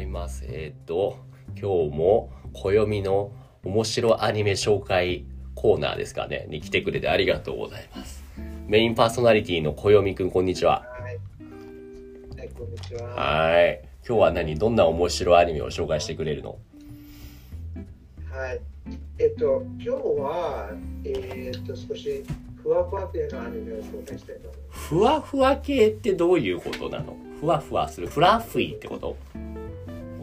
います。えっ、と、今日も暦の面白アニメ紹介コーナーですかね、に来てくれてありがとうございます。メインパーソナリティの暦くん、こんにちは。はい。はい、こんにちは。はい。今日は何？どんな面白アニメを紹介してくれるの？はい。えっと、今日は、えっと、少しふわふわ系のアニメを紹介したいと思います。ふわふわ系ってどういうことなの？ふわふわする？フラッフィーってこと？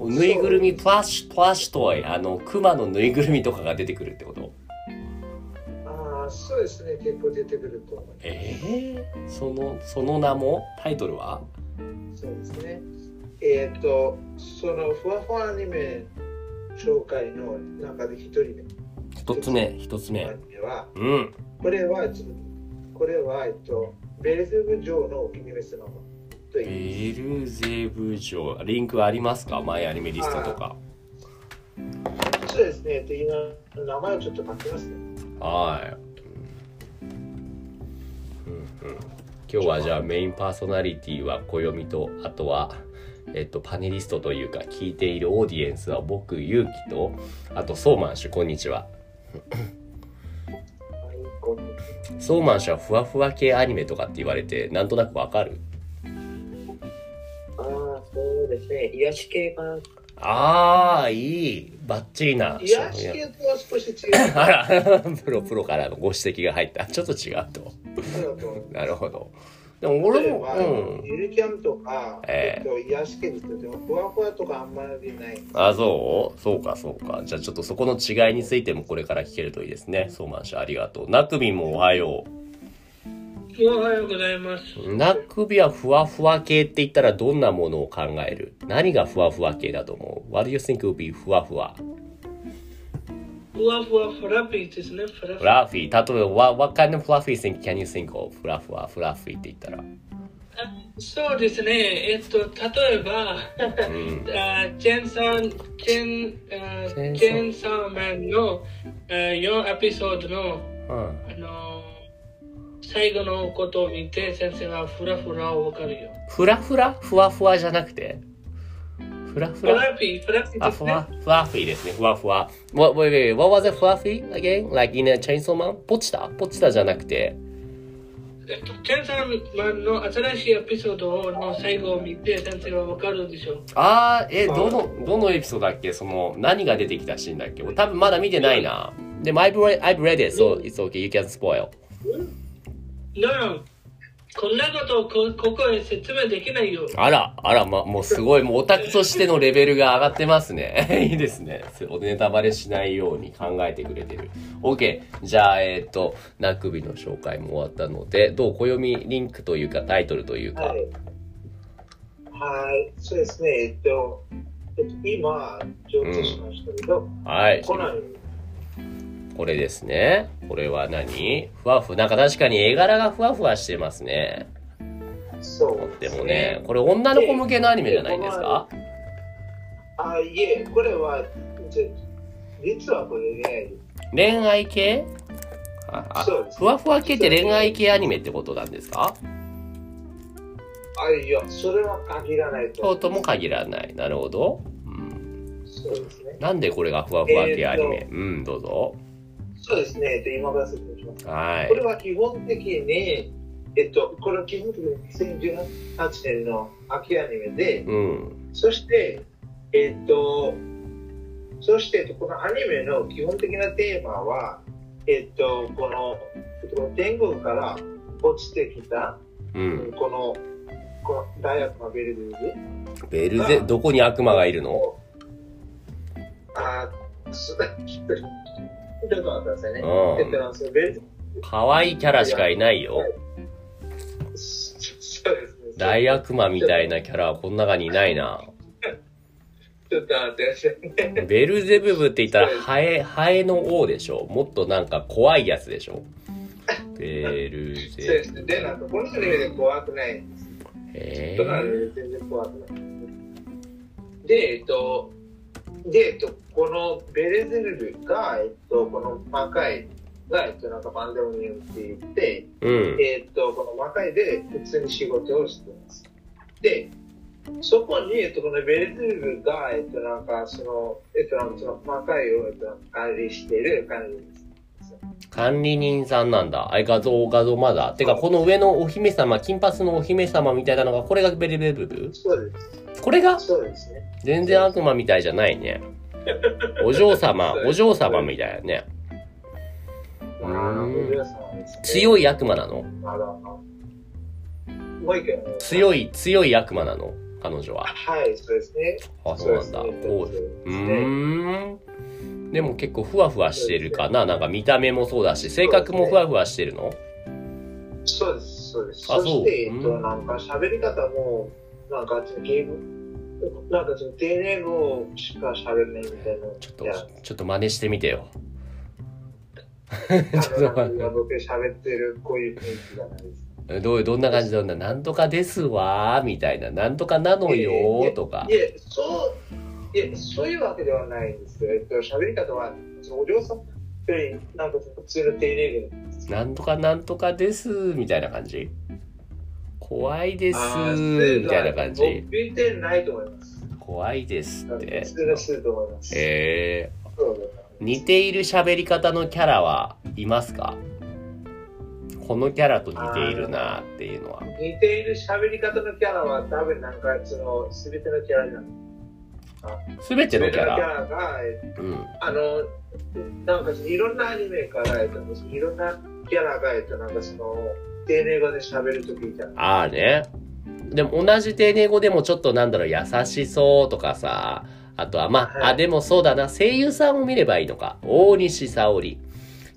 ぬいぐるみ、プラッシュ、プラッシュトイ、あの、クマのぬいぐるみとかが出てくるってこと？ああ、そうですね。結構出てくると思います。ええその、その名も？タイトルは？そうですね。えっと、そのふわふわアニメ紹介の中で一人目。一つ目、一つア目。は、うん。これは、これは、えっと、ベルゼブ城のイニメスのとベいう。ルゼブ城。リンクありますか？マイアニメリストとか。そうですね。えっと、今、名前をちょっと書きますね。はい。うんうん今日はじゃあメインパーソナリティは暦と、あとは、えっと、パネリストというか、聞いているオーディエンスは僕、ゆうきと、あと、ソーマンシュ、こんにちは。ソーマンシュはふわふわ系アニメとかって言われて、なんとなくわかる？ですね。癒し系かな。ああ、いい。バッチリな。癒し系とは少し違う。あら、プロプロからのご指摘が入った。ちょっと違うと。なるほど。でも俺も、うん。ゆるキャンとか、えええっと、癒し系ですけど、でもふわふわとかあんまりない。あ、そう？そうか、そうか。じゃあちょっとそこの違いについてもこれから聞けるといいですね。ソーマンシュありがとう。ナクビもおはよおはようございます。う。ナクビはふわふわ系って言ったらどんなものを考える？何がふわふわ系だと思う ?What do you think would be ふわふわ？ふわふわフラッフィーですね。フラッフフラッフィー。例えば、what, what kind of fluffy thing can you think of? ふらふわ、フラッフィーって言ったら。ィー。そうですね。えっと、例えば、うん。あチェンさん、チェン、あチェンソンチェンサーマンのあ4エピソードの、うん。あの、最後のことを見て、先生はフラフラをわかるよ。ふらふらふわふわじゃなくて？ふらふフらラッフィー、フラッフィーあ、ですねふわ。、ふわふいですね。ふわふわ。What, wait, wait, what was it fluffy again? Like in a chainsaw man? ポチタ？ポチタじゃなくて。えっと、チェンサーマンの新しいエピソードの最後を見て、先生はわかるでしょう。あー、え、どの、どのエピソードだっけ？その、何が出てきたシーンだっけ？俺多分まだ見てないな。でも I've read, I've read it, so it's okay, you can spoil. だから、こんなことをこここへ説明できないよ。あら、あら、ま、もうすごい、もうオタクとしてのレベルが上がってますね。いいですね。おネタバレしないように考えてくれてる。OK。じゃあ、えっ、と、ナクビの紹介も終わったので、どう暦リンクというかタイトルというか。はい。はい、そうですね。えっと、えっと、今、上手しましたけど、はい。コナン、これですね。これは何？ふわふ、なんか確かに絵柄がふわふわしてますね。そうでもね、これ女の子向けのアニメじゃないんですか？あ、いえ、これは、じ実はこれね、恋愛系？ああそうですふわふわ系って恋愛系アニメってことなんですか？あ、いや、それは限らないと。そうとも限らない。なるほど。うん、そうですね。なんでこれがふわふわ系アニメ、うん、どうぞ。そうですね。えっと、今から説明します。はいこ。れは基本的に、えっと、これは基本的に2018年の秋アニメで、うん。そして、えっと、そして、えっとこのアニメの基本的なテーマは、えっと、この、えっと、天国から落ちてきた、うん。この、この大悪魔ベルデルベルゼ、どこに悪魔がいるの？あー、すちょっと、ちょっと待ってくださいね。うん可愛いキャラしかいないよ。そうですね。大悪魔みたいなキャラはこの中にいないな。ちょっと待ってくださいね。ベルゼブブって言ったらハエ、ハエの王でしょもっとなんか怖いやつでしょベルそうゼですね。で、なんか、こので怖くないんです。全然怖くない。で、えっと、で、えっと、このベレゼルルが、えっと、この魔界が、えっと、なんかパンデモニウムって言って、うん。えっと、この魔界で普通に仕事をしています。で、そこに、えっと、このベルゼルブが、えっと、なんか、その、えっと、なんかその魔界を、えっと、管理している管理人です。管理人さんなんだ。あれ画像、画像まだ。てか、この上のお姫様、金髪のお姫様みたいなのが、これがベルベルブそうです。これが？そうですね。全然悪魔みたいじゃないね。お嬢様、お嬢様みたいなね。強い悪魔なの？強い、強い悪魔なの？彼女は。はい、そうですね。あ、そうなんだ。そうですねん。でも結構ふわふわしてるかななんか見た目もそうだし、性格もふわふわしてるの？そうです、そうです。あそして、えっと、なんか喋り方も、なんか、ゲーム、なんか、その丁寧語しか喋れないみたいな。ちょっといや、ちょっと真似してみてよ。あの、なんか僕喋ってる、こういう雰囲気じゃないです。どうどんな感じどんな、なんとかですわー、みたいな、なんとかなのよーとかい。え、そう、いえ、そういうわけではないんですよ。えっと、喋り方は、そのお嬢さんより、なんか普通の丁寧語です。なんとかなんとかですみたいな感じ怖いですみたいな感じ僕見てないと思います。怖いですって普。通のすると思います。えー、似ている喋り方のキャラはいますか？このキャラと似ているなっていうのは。似ている喋り方のキャラは多分なんかその全てのキャラじゃん。すべてのキャ全てのキャララが、えうん。あの、なんかいろんなアニメから、えっと、いろんなキャラが、えっと、なんかその、丁寧語で喋るときじゃん。ああね。でも同じ丁寧語でもちょっとなんだろう、優しそうとかさ、あとはまあ、はいあ、でもそうだな、声優さんを見ればいいのか。大西沙織。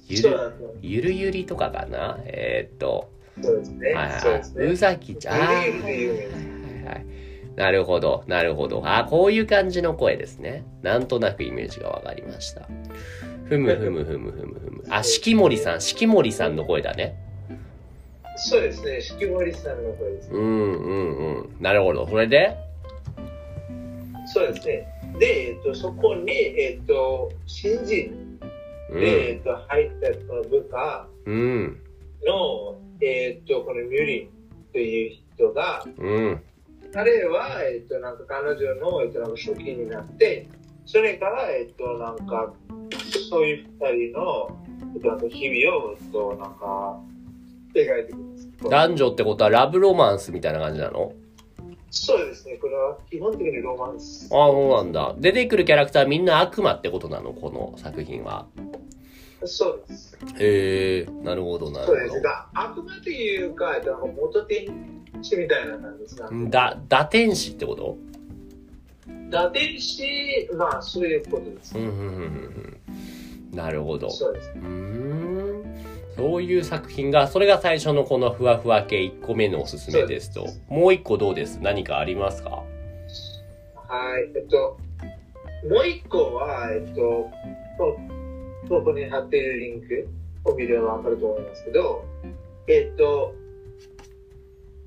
ゆる、ゆるゆりとかかな。えーっと、そうですね。はいはい。宇ね。崎ちゃん。はいはいはい。なるほど、なるほど。あ、こういう感じの声ですね。なんとなくイメージがわかりました。ふむふむふむふむふむ。あ、四季森さん、四季森さんの声だね。そうですね。四季森さんの声です。うんうんうん。なるほど。それで？そうですね。で、えっと、そこに、えっと、新人うで、えん。っと、入ったこの部下うん。の、えっと、このミュリンという人が、うん。彼は、えっと、なんか彼女の、えっと、なんか初期になって、それから、えっと、なんか、そういう二人の、えっと、なんか日々を、えっと、なんか、描いてくるんです。男女ってことはラブロマンスみたいな感じなの？そうですね。これは基本的にロマンス。ああ、そうなんだ。出てくるキャラクターみんな悪魔ってことなの？この作品は。そうです。へえなるほど、なるそうです。ほが、悪魔というか、元天使みたいな感じですが、ど。だ、打天使ってこと？打天使、まあ、そういうことですうん、。うん、うん、うんうん。なるほど。そうです。うーん。そういう作品が、それが最初のこのふわふわ系1個目のおすすめですと。もう1個どうです？何かありますか？はい、えっと、もう一個は、えっと、こここに貼っているリンクを見ればわかると思いますけど、えっと、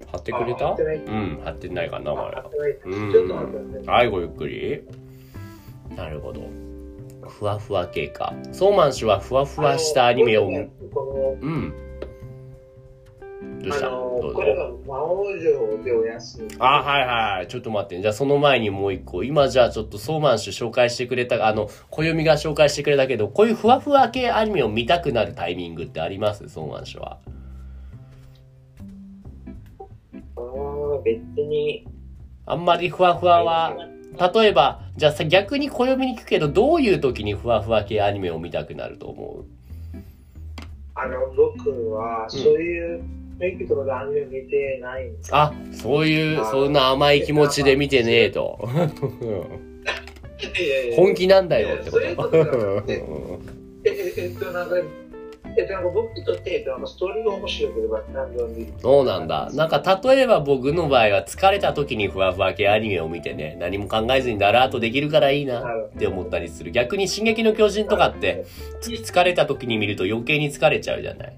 貼ってくれた？あ貼ってないうん、貼ってないかな、まだちょっと待ってください。はい、ごゆっくり。なるほど。ふわふわ系か。ソーマン氏はふわふわしたアニメを、うん。どうしたのあのこれぞ。が魔王城でお休み。あ、はいはい。ちょっと待って。じゃあその前にもう一個。今じゃあちょっとソーマン氏紹介してくれた、あの、暦が紹介してくれたけど、こういうふわふわ系アニメを見たくなるタイミングってあります？ソーマン氏は。あー別に。あんまりふわふわは、例えば、じゃあさ、逆に暦に聞くけど、どういう時にふわふわ系アニメを見たくなると思う？あの、僕は、そういう雰囲気とかでアニメ見てないんです。あ、そういう、そんな甘い気持ちで見てねえと。いやいや本気なんだよってこいやそういうことじゃな っと、なんか、えっと、なんか僕にとって、えっと、なんかストーリーが面白ければ何でも見る。そうなんだ。なんか例えば僕の場合は疲れた時にふわふわ系アニメを見てね、何も考えずにだらーっとできるからいいなって思ったりする。逆に進撃の巨人とかって、つ疲れた時に見ると余計に疲れちゃうじゃない。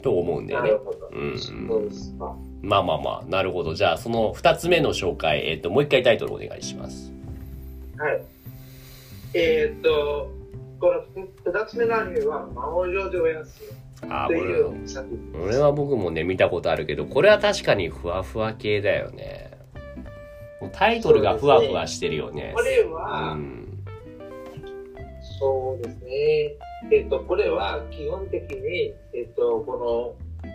と思うんだよね。うん。まあまあまあ、なるほど。じゃあその二つ目の紹介、えっ、と、もう一回タイトルお願いします。はい。えーっと、この二つ目のアニメは、魔王城でお休みあこれいう作品これは僕もね、見たことあるけど、これは確かにふわふわ系だよね。タイトルがふわふわしてるよねこ。れうは、ん。そうですね。えっと、これは基本的に、えっと、この、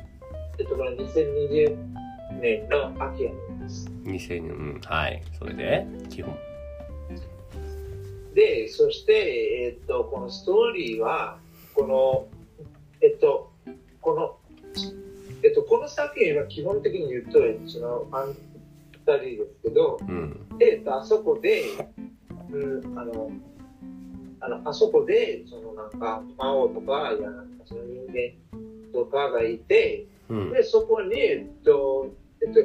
えっと、この2020年の秋やねんです。2000うん。はい。それで、基本。で、そして、えっと、このストーリーは、この、えっと、この、えっと、この作品は基本的に言うと、えっと、その、ファンタジーですけど、うん。えっと、あそこで、うん、あの、あの、あそこで、そのなんか、魔王とか、いや、なんかその人間とかがいて、うん。で、そこに、えっと、えっと、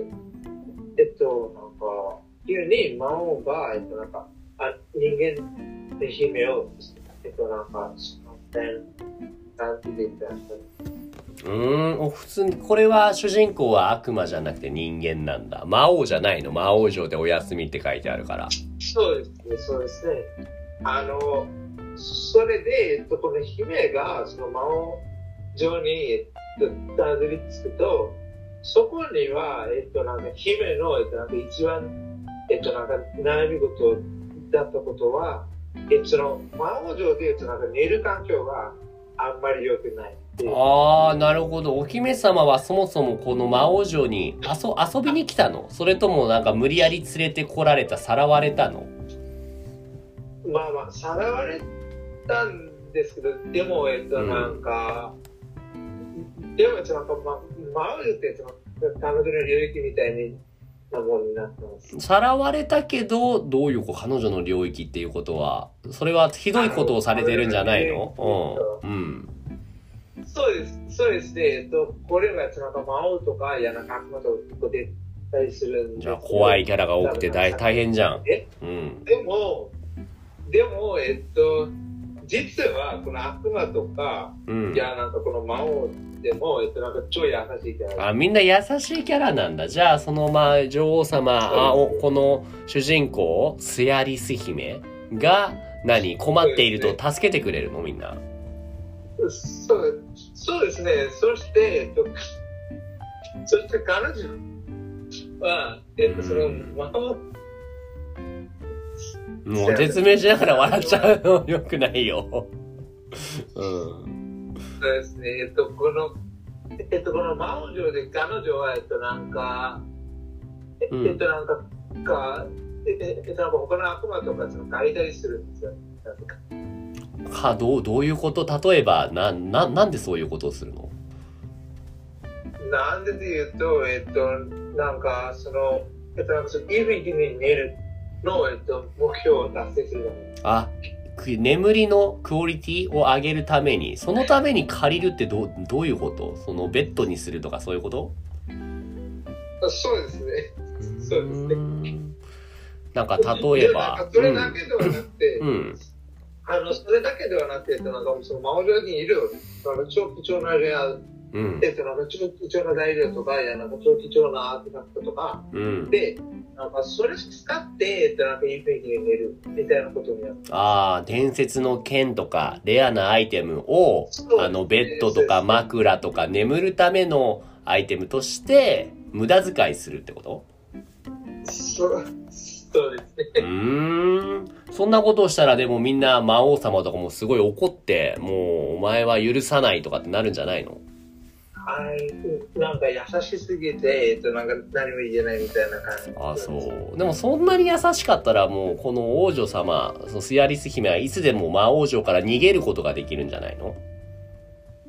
えっと、なんか、急に魔王が、えっと、なんか、あ人間の姫を、えっと、なんか、なんて言ってたうーん、お普通に、これは主人公は悪魔じゃなくて人間なんだ。魔王じゃないの。魔王城でお休みって書いてあるから。そうですね、そうですね。あの、それで、えっと、この姫が、その魔王城に、えっと、たどり着くと、そこには、えっと、なんか、姫の、えっと、なんか一番、えっと、なんか、悩み事だったことは、えっと、その、魔王城で、えっと、なんか、寝る環境があんまり良くない。あー、なるほど。お姫様はそもそもこの魔王城に遊遊びに来たの？それともなんか無理やり連れてこられた、さらわれたの？まあまあ、さらわれたんですけど、でも、えっと、うんなんか、でも、えっとなんか、ま、マウルって、その、彼女の領域みたいに。さらわれたけど、どういうこ彼女の領域っていうことは、それはひどいことをされてるんじゃないの？うん。うん。そうです、そうですね。えっと、これは、えっとなんか、魔王とか、いや、なんか、悪魔とか出たりするんですじゃあ怖いキャラが多くて大大変じゃん。え？うん。でも、でも、えっと、実は、この悪魔とか、うんい。や、なんかこの魔王でも、えっと、なんか超優しいキャラあ、みんな優しいキャラなんだ。じゃあ、その、まあ、女王様、あおこの主人公、スヤリス姫が、何？困っていると助けてくれるのみんな。そうそうですね。そして、えっと、そして彼女は、えっと、そのうん魔王、もう説明しながら笑っちゃうの よくないよ。うん。そうですね。えっと、この、えっと、この魔王城で彼女は、えっと、なんか、えうんえっと、なんか、か、えええっと、なんか他の悪魔とか、その、借りたりするんですよ。かか、どう、どういうこと？例えば、な、な、なんでそういうことをするの？なんでで言うと、えっと、なんか、その、えっと、なんか、その、イブに寝るの、えっと、目標を達成するために。あ、く眠りのクオリティを上げるために、そのために借りるってどう、どういうこと？そのベッドにするとかそういうこと？そうですね。そうですね。ね。なんか例えばそれだけではなくて、うん。うん。あの、それだけではなくて、えっと、なんか、その、魔王城にいる、あの、超貴重なレア、うん。えっと、なんか、超貴重な材料とか、いや、なんか、超貴重なアーティファクトとか、うん。で、なんか、それ使って、えっと、なんか、いい雰囲気に寝る、みたいなことになって。ああ、伝説の剣とか、レアなアイテムを、そうあの、ベッドとか枕とか眠るためのアイテムとして、無駄遣いするってこと？そう、そうですうね。ーん。そんなことをしたらでもみんな魔王様とかもすごい怒って、もうお前は許さないとかってなるんじゃないの？はい、なんか優しすぎて、えっと、なんか何も言えないみたいな感じ。あそう。でもそんなに優しかったらもうこの王女様、そのスヤリス姫はいつでも魔王城から逃げることができるんじゃないの？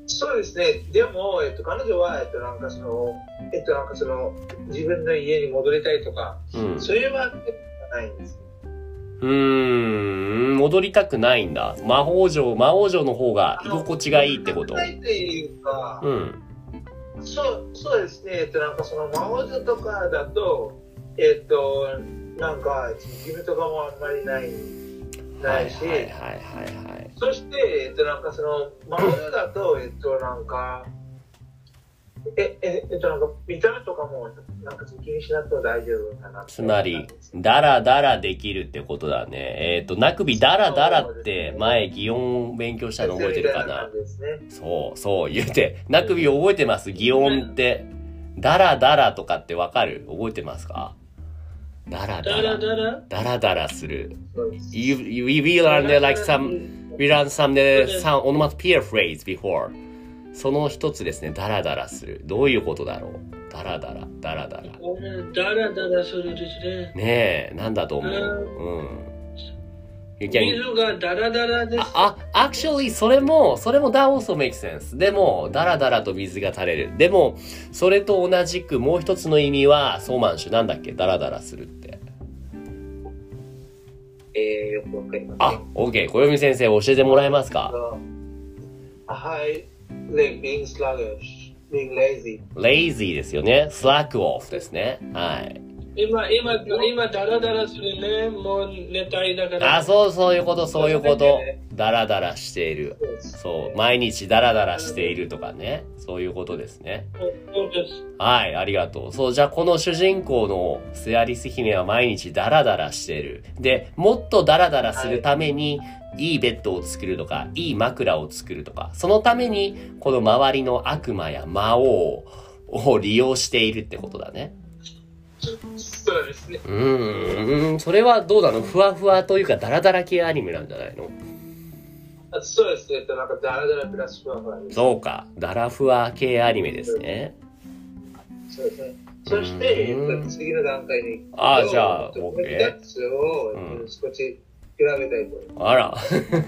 そうですね。でも、えっと、彼女は、えっと、なんかその、えっと、なんかその、自分の家に戻りたいとか、うん。そういうわけではないんです。うーん、戻りたくないんだ。魔法城、魔王城の方が居心地がいいってこと？っていうか、うん。そう、そうですね。えっと、なんかその、魔王女とかだと、えっと、なんか、義務とかもあんまりない、はないいし、はいはいはいはい。そして、えっと、なんかその、魔王女だと、えっと、なんか、え、え、えっと、なんか、見た目とかも、なんか気にしなくても大丈夫かな。つまり、ダラダラできるってことだね。えっ、と、なくびダラダラって前、擬音勉強したの覚えてるかな？そう、そう、言うて。なくび覚えてます？擬音って。ダラダラとかってわかる？覚えてますか？ダラダダララ？ダラダラする。You, you, we learned uh, like some, we learned some, uh, some onomatopoeia phrase before. その一つですね、ダラダラする。どういうことだろうダラダラ、ダラダラ。ダラダラするですね。ねえ、なんだと思う？うん。You can- 水がダラダラです。あ、あ actually それも、それも that also makes sense. でも、ダラダラと水が垂れる。でも、それと同じくもう一つの意味は、ソーマンシュなんだっけ？ダラダラするって。えー、よくわかりません。あ、OK。小読先生教えてもらえますか？はい。like being sluggish, being lazy. lazy ですよね。slack off ですね。はい。 今、今、今、ダラダラするね。もう寝たいだから。あ、そう、そういうこと、そういうこと。ダラダラしている。そう、毎日ダラダラしているとかね。そういうことですね。そうです。はい、ありがとう。そう、じゃあこの主人公のスアリス姫は毎日ダラダラしている。で、もっとダラダラするために、いいベッドを作るとか、いい枕を作るとか、そのために、この周りの悪魔や魔王を利用しているってことだね。そうですね。うーん、それはどうなの？ふわふわというかダラダラ系アニメなんじゃないの？あそうですね。えっと、なんかダラダラプラスふわふわ。そうか、ダラふわ系アニメですね。そうですね。そして、次の段階に行くと。あじゃあえっと OK を、うん少し比べたいと思います。あら、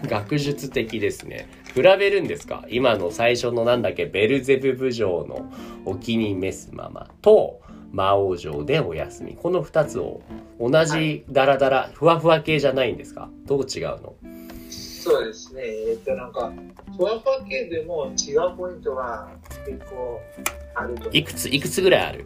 学術的ですね。比べるんですか？今の最初のなんだっけ、ベルゼブブ城のお気に召すままと、魔王城でお休み。この二つを同じダラダラ、ふわふわ系じゃないんですか？どう違うの？そうですね。えっと、なんか、ふわふわ系でも違うポイントが結構あるといくつ、いくつぐらいある？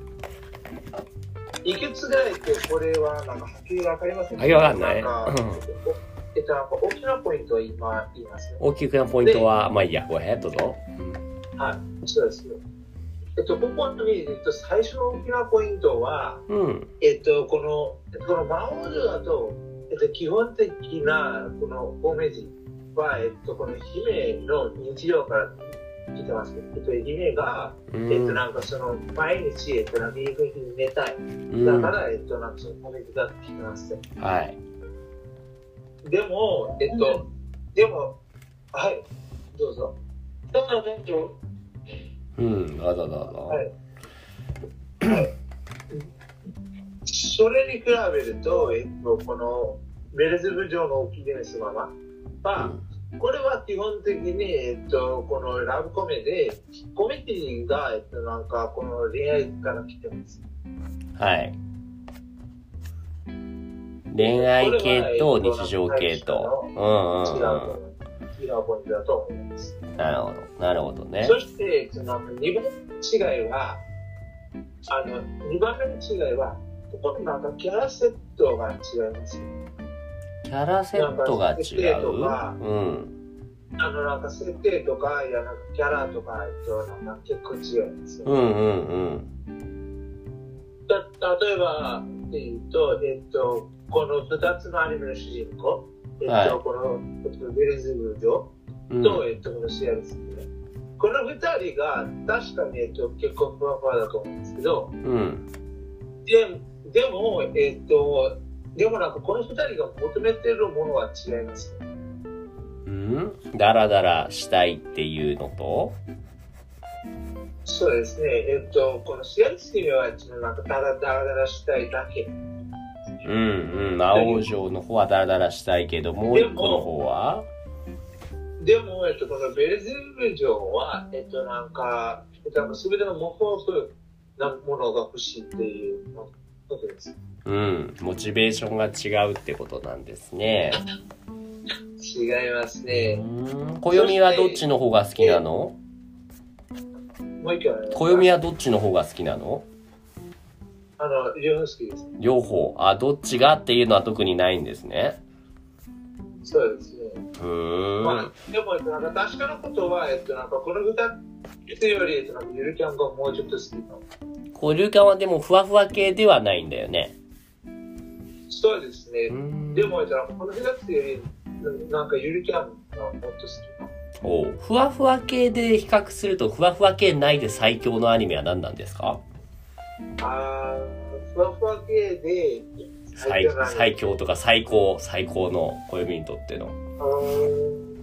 いくつぐらいってこれはなんかはっきりわかりませんはいわかんないえっと、なんか大きなポイントを今言いますね。大きなポイントは、まあいいや、ごへん、どうぞ。はい、そうですね。えっと、ここに、えっと、最初の大きなポイントは、うん。えっと、この、えっとこの魔王城だと、えっと、基本的な、この、方面字は、えっと、この姫の日常から来てますね。えっと、姫が、うえっと、ん。なんかその、毎日、えっと、なんかいい風に寝たい。うんだから、えっと、なんかその、方面字が来てますね。はい。でも、えっと、でも、はい、どうぞ。だから、えっと、うん。あだだだ。はい。それに比べると、えっと、このベルゼブ城の起きでスママは、これは基本的に、えっと、このラブコメで、コメディが、えっと、なんか、この恋愛から来てます。はい。恋愛系と日常系と。うんうん違うと思う。違うポイントだと思います。うん。なるほど。なるほどね。そして、その2番目の違いは、あの、2番目の違いは、ここのなんかキャラセットが違います。キャラセットが違なんか設定とうかうん。あの、なんか設定とか、いや、なんかキャラとか、えっと、なんか結構違うんですよ。うんうんうん。だ例えば、っていうと、えっと、この2つのアニメの主人公、えっと、はいこの、えっと、ベレズブ城うんと、えっと、このシアルスね。この2人が確かに、えっと、結構ふわふわだと思うんですけど、うん。ででも、えっと、でもなんかこの2人が求めてるものは違います。うんダラダラしたいっていうのと？そうですね。えっと、このシアルス姫は、ちょっとなんかダラダラダラしたいだけ。うんうん。魔王城の方はダラダラしたいけど、もう一個の方は？でも、えっと、このベルゼブ城は、えっと、なんか、えっと、すべての模倣なものが欲しいっていうことです。うん。モチベーションが違うってことなんですね。違いますうね。ん。暦はどっちの方が好きなの？暦はどっちの方が好きなの？あの、両方好きです。両方。あ、どっちがっていうのは特にないんですね。そうですね。ふーん。まあ、でも、えっと、なんか確かなことは、えっと、なんかこの歌つより、えっと、なんかゆるキャンがもうちょっと好きかも。こう、流感はでもふわふわ系ではないんだよね。そうですね。うんでも、えっと、なんかこの歌つより、なんかゆるキャンがもっと好きかも。おうふわふわ系で比較すると、ふわふわ系ないで最強のアニメは何なんですか？あーふわふわ系で、最最強とか最高、最高の暦にとっての。あー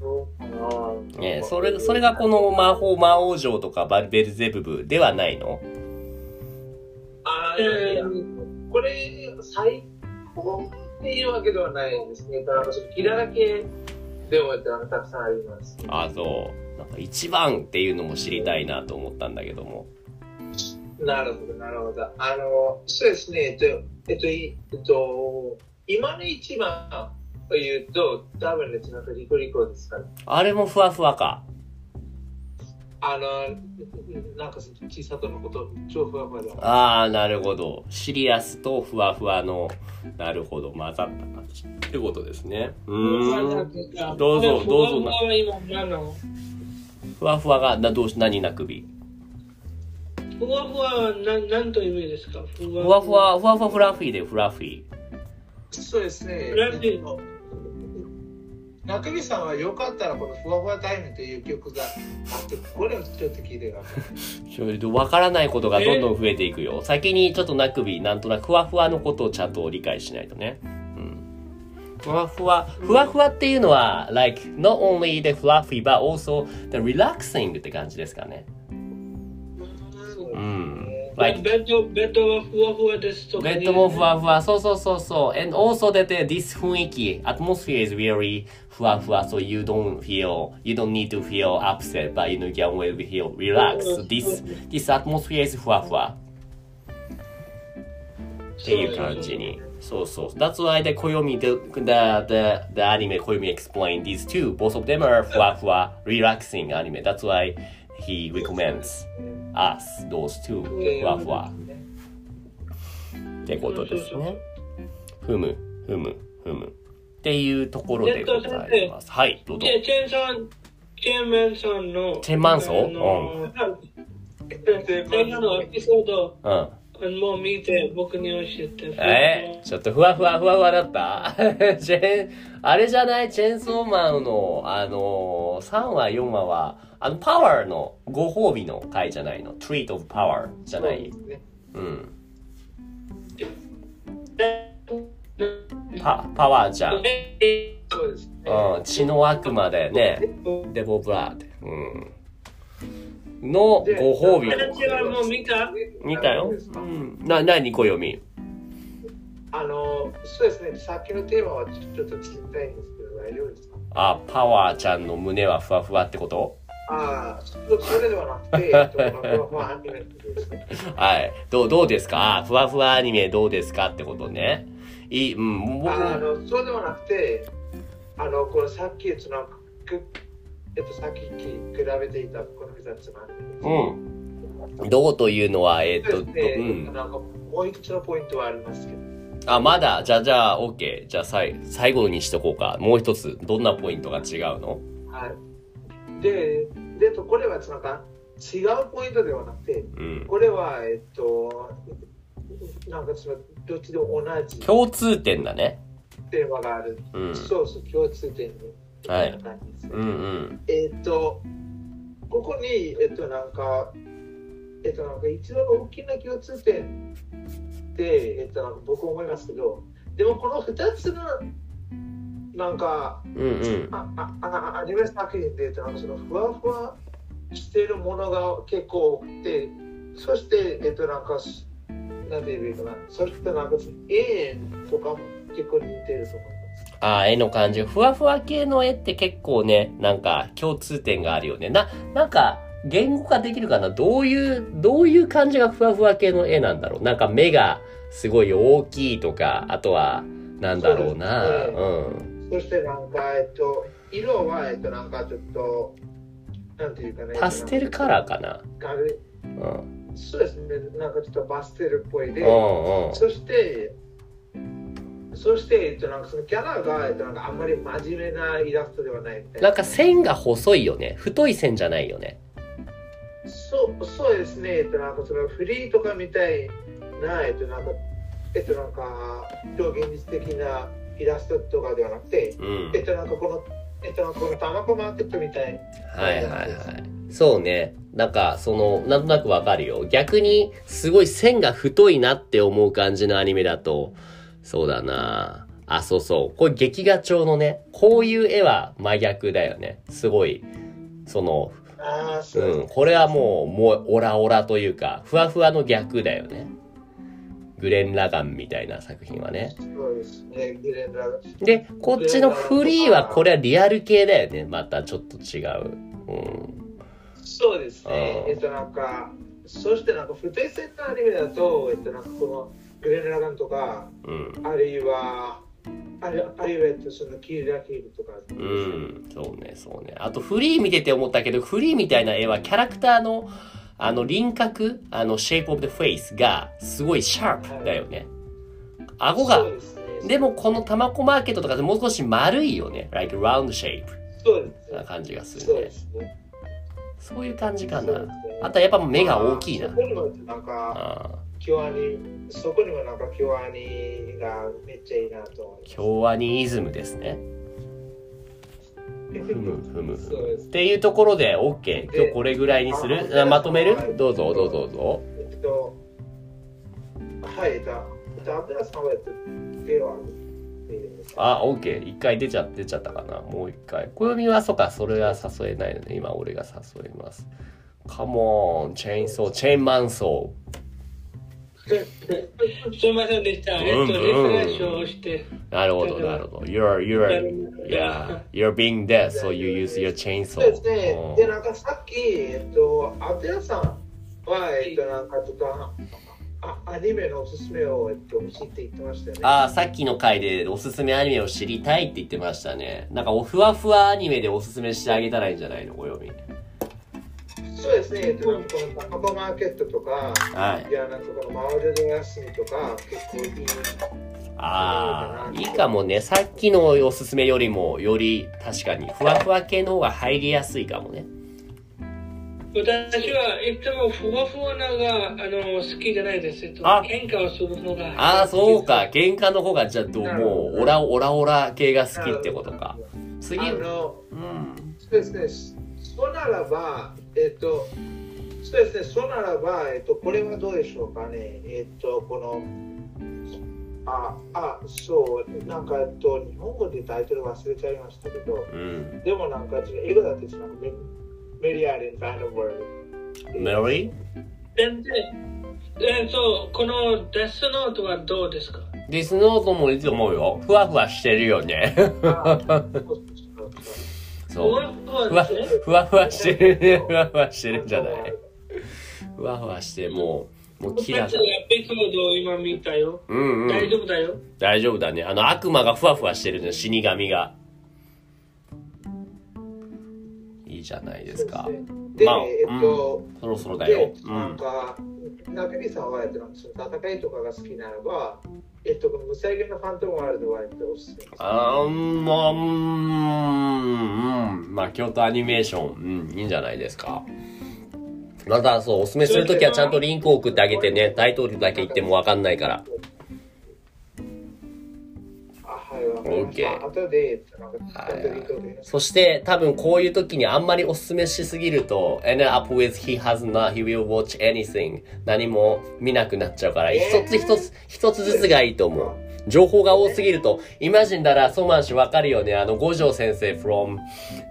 そうかなねそれ、それがこの魔法、魔王城とかバルベルゼブブではないの？あーいやこれ、最高っていうわけではないですね。だから、キラだけでもたくさんあります。あ、そう。なんか一番っていうのも知りたいなと思ったんだけども。なるほど、なるほど。あの、そうですね、えっと、えっと、いえっと、今の一番というと、多分ですね、なんかリコリコですかね。あれもふわふわか。あの、なんか小さとのこと、超ふわふわだ。ああ、なるほど。シリアスとふわふわの、なるほど、混ざった感じ。ってことですね。うーん。どうぞどうぞふわふわは今何なのふわふわが、な、どうし、何な首ふわふわは何何という意味ですか？ふふわふわ、ふわふわフラフィーでフラフィー。そうですね。フラフィー中見さんはよかったらこのふわふわタイムという曲があって、これをちょっと聞いてください。ちょっとわからないことがどんどん増えていくよ。先にちょっとなくび、なんとなくふわふわのことをちゃんと理解しないとね。うん。ふわふわ、ふわふわっていうのは、like, not only the fluffy, but also the relaxing って感じですかね。うん。ベ like, ッド、ベッドはふわふわですとかベッドもふわふわ、そうそうそうそう。And also that uh, this 雰囲気、atmosphere is very ふわふわ、so you don't feel, you don't need to feel upset, but you know, you can well feel relaxed. This, this atmosphere is ふわふわ。っていう感じに。そうそう。That's why the Koyomi, the, the, the, the anime Koyomi explained these two. Both of them are ふわふわ relaxing anime. That's why he recommends Us, those two. ふわふわ。ってことですね。ふむ、ふむ、ふむ。っていうところでございます。はい、どうぞチ。ェンさん、チェンマンさんの、チェンマンソンあの最後のエピソード、うん。もう見て僕に教えて。え？ちょっとふわふわふわふわだった？チェン、あれじゃない？チェンソーマンの、あのー、3話、4話は、あの、パワーのご褒美の回じゃないの ?treat of power じゃないうん。パ、パワーじゃん。そうですね。うん、血の悪魔だよね。デボブラード。うん。のご褒美。私はもう見た見た？よ。うん。な、なに、暦。あの、そうですね、さっきのテーマはちょちょっと聞きたいんですけど、大丈夫ですか？あ、パワーちゃんの胸はふわふわってこと？ああ、そそれではなくて、えっとこのふわふわアニメ。はい。どう、どうですか？あふわふわアニメどうですかってことね。いい、うん、僕あの、そうではなくて、あの、このさっき、その、くえっと、さっき比べていたこの二つのアニメ。うん。どうというのは、えっと、うん。なんかもう一つのポイントはありますけど。あ、まだ、じゃあ、じゃあ、OK。じゃあ、さい、最後にしとこうか。もう一つ、どんなポイントが違うの？はい。で、でと、これは、なんか、違うポイントではなくて、うん。これは、えっと、なんかその、どっちでも同じ共通点だね。テーマがある。うん。そうそう、共通点に。な感じですねうんうん。えっと、ここに、えっと、なんか、えっと、なんか一番大きな共通点って、えっと、なんか僕思いますけど、でもこの二つの、なんか、うんうん。あああアニメ作品で、えっと、なんかそのふわふわしてるものが結構多くて、そして、えっと、なんか、なんて言えばいいかな、そしてなんか、永遠とかも結構似てると思います。あー絵の感じ。ふわふわ系の絵って結構ね、なんか共通点があるよね。な、なんか、言語化できるかなどういう、どういう感じがふわふわ系の絵なんだろうなんか目がすごい大きいとか、あとは、なんだろうな。そうねうん。そしてなんか、えっと、色は、えっと、なんかちょっと、なんていうかね。パステルカラーかなうん。そうですね。なんかちょっとパステルっぽいで。そして、そして、えっと、なんかそのキャラが、えっと、なんかあんまり真面目なイラストではないみたいなんか線が細いよね。太い線じゃないよね。そう、そうですね。えっと、なんかそのフリーとかみたいな、えっと、なんか、えっと、なんか、超現実的なイラストとかではなくて、うんえ。っと、なんかこの、えっと、なんかこのタマコマーケットみたいはいはいはい。そうね。なんか、その、なんとなくわかるよ。逆に、すごい線が太いなって思う感じのアニメだと、そうだなあ、そうそう。これ劇画調のね、こういう絵は真逆だよね。すごい、その、うん、これはもう、もう、オラオラというか、ふわふわの逆だよね。グレン・ラガンみたいな作品はね。そうですね。ギレンラがで、こっちのフリーは、これはリアル系だよね。またちょっと違う。うん。そうですね。うんえっと、なんか、そしてなんか、不定線のアニメだと、えっと、なんかこの、グレンラガンとか、うん。あるいは、あるいは、えっと、その、キーラキールとか。うん、そうね、そうね。あと、フリー見てて思ったけど、フリーみたいな絵はキャラクターの、あの、輪郭、あの、shape of the face が、すごいシャープだよね。顎がでもこのタマコマーケットとかでもう少し丸いよね。like round shape そうですね。な感じがするね。そういう感じかなあとやっぱ目が大きいなそ。こにもなんか、ああ京アニ、そこにもなんか京アニがめっちゃいいなと思います。京アニイズムですね。ふむふむっていうところで OK。今日これぐらいにする？あまとめる？どうぞどうぞどうぞ。えっと、はい、アブラさんは、えっているんですかあ、OK。一回出ちゃ出ちゃったかな。もう一回。暦はそうか、それは誘えないので、今俺が誘います。Come on, チェーンソー、チェーンマンソすみませんでした。えっと、リフレッシュをして。ー。なるほど、なるほど。You're, you're, yeah, you're being dead, so you use your chainsaw. そうですね。うんで、なんかさっき、えっと、アブラさんは、えっと、なんかちょっと、あアニメのおすすめを、えっと、教えて言ってましたよね。ああ、さっきの回でおすすめアニメを知りたいって言ってましたね。なんかおふわふわアニメでおすすめしてあげたらいいんじゃないの？ご読み。そうですね。えっと、なんかこのタマコマーケットとか、はいい。や、なんかこのマウルド休みとか、結構いい。ああ、いいかもね。さっきのおすすめよりも、より確かにふわふわ系の方が入りやすいかもね。私はいつもふわふわながあの好きじゃないです。えっとあ喧嘩をするのが。ああ、そうか。喧嘩の方が、じゃあどう、もう、オラオラオラ系が好きってことか。次、あうん。の、そうですね。そうならば、えっと、そうですね。そうならば、えっと、これはどうでしょうかね。えっと、この、あ、あ、そう、なんか、えっと、日本語でタイトル忘れちゃいましたけど、うん。でもなんか、英語だと、なんかメメリアリン・ファンドワールメリー？全然。えっと、このデスノートはどうですか？ディスノートもいいと思うよ。ふわふわしてるよね。あそう。ふわふわふわしてるね。ふわふわしてるんじゃないふわふわして、もう、もうキラ。うんうん。大丈夫だよ。大丈夫だね。あの悪魔がふわふわしてるね。死神が。いいじゃないですか。で、まあえっと、そろそろだよなんん。か、中身さんは、えっと、戦いとかが好きならば、えっと、この無制限のファントムワールドは、えっと、おすすめです。あーん、まあ、うん、うん。まあ、京都アニメーション、うん、いいんじゃないですか。また、そう、おすすめするときはちゃんとリンクを送ってあげてね。タイトルだけ言ってもわかんないから。OK そして、多分こういう時にあんまりおすすめしすぎると、end up with he has not, he will watch anything. 何も見なくなっちゃうから、一つ一つ、一つずつがいいと思う。情報が多すぎると、イマジンだらソマン氏わかるよね。あの、五条先生 from 呪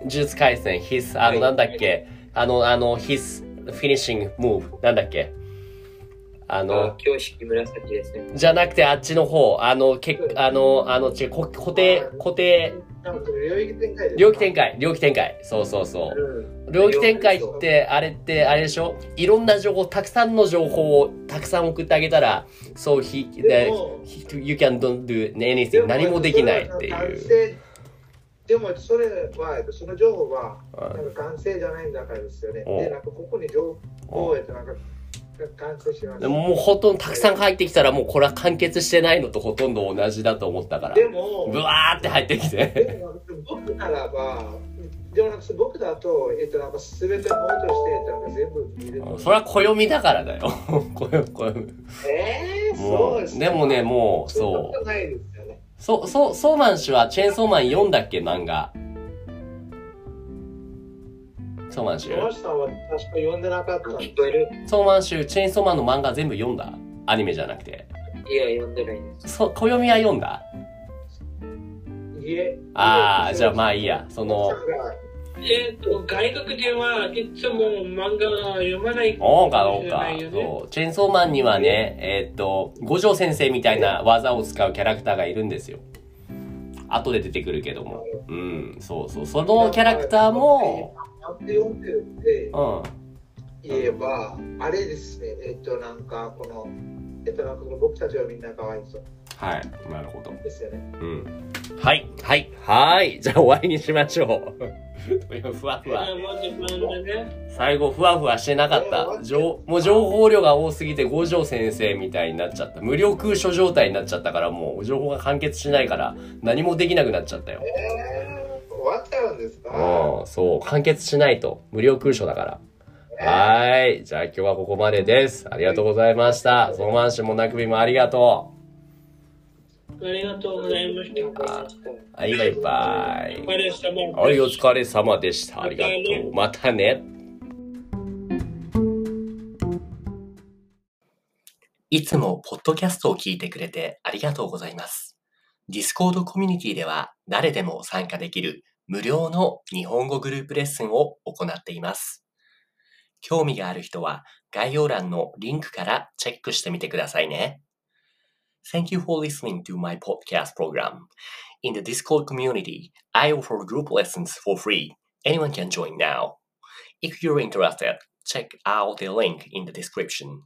術廻戦、his, あの、なんだっけ、あの、あの、his finishing move, なんだっけ？あのあ、、教式紫ですね。じゃなくてあっちの方、あの、けあの、あの、違う、こ固定、固定、領域展開。領域展開、領域展開。そうそうそう。うん。領域展開って、あれって、あれでしょ？いろんな情報、たくさんの情報をたくさん送ってあげたら、そう、he, でも he- you can don't do で anything. も何もできないっていう。でも、それは、えっとその情報は、うんなんか完成じゃないんだからですよね。おで、なんか、ここに情報を、えっと、なんか、完成しまももうほとんどたくさん入ってきたらもうこれは完結してないのとほとんど同じだと思ったから。でも、ブワーって入ってきて。僕ならば、でもなんか僕だと、えっと、なんか全てノートして、えっとなんか全部見ると。それは暦だからだよ。暦暦えー、もそうですう、でもね、もう、そう。そう、そう、ソーマン氏はチェーンソーマン読んだっけ漫画。ソーマンシュ友達さんは確か読んでなかったんですソーマンシュ、チェーンソーマンの漫画全部読んだ？アニメじゃなくて。いや、読んでないです。そ、暦は読んだ？いえ。ああ、じゃあまあいいや。その、えっと、外国ではいつも漫画は読まないそうかどうかそう。チェーンソーマンにはね、えーっと、五条先生みたいな技を使うキャラクターがいるんですよ。後で出てくるけども。うん、そうそう。そのキャラクターも、なんて読んでるってうん。言えば、あれですね、えっと、なんか、この、えっと、なんか僕たちはみんなかわいそうはい。なるほど。ですよね。うん。はい、はい、はい。じゃあ終わりにしましょう。ふわふわ。最後、ふわふわしてなかった。情もう情報量が多すぎて、五条先生みたいになっちゃった。無料空所状態になっちゃったから、もう情報が完結しないから、何もできなくなっちゃったよ。えー、終わっちゃうんですか？うん、そう。完結しないと。無料空所だから。はーい。じゃあ今日はここまでです。ありがとうございました。ソーマンシュもなくびもありがとありがとうございました。う。はい、バイバイはい、お疲れ様でした。ありがとう。またね。いつもポッドキャストを聞いてくれてありがとうございます。 Discord コミュニティでは誰でも参加できる無料の日本語グループレッスンを行っています。興味がある人は概要欄のリンクからチェックしてみてくださいね。Thank you for listening to my podcast program. In the Discord community, I offer group lessons for free. Anyone can join now. If you're interested, check out the link in the description.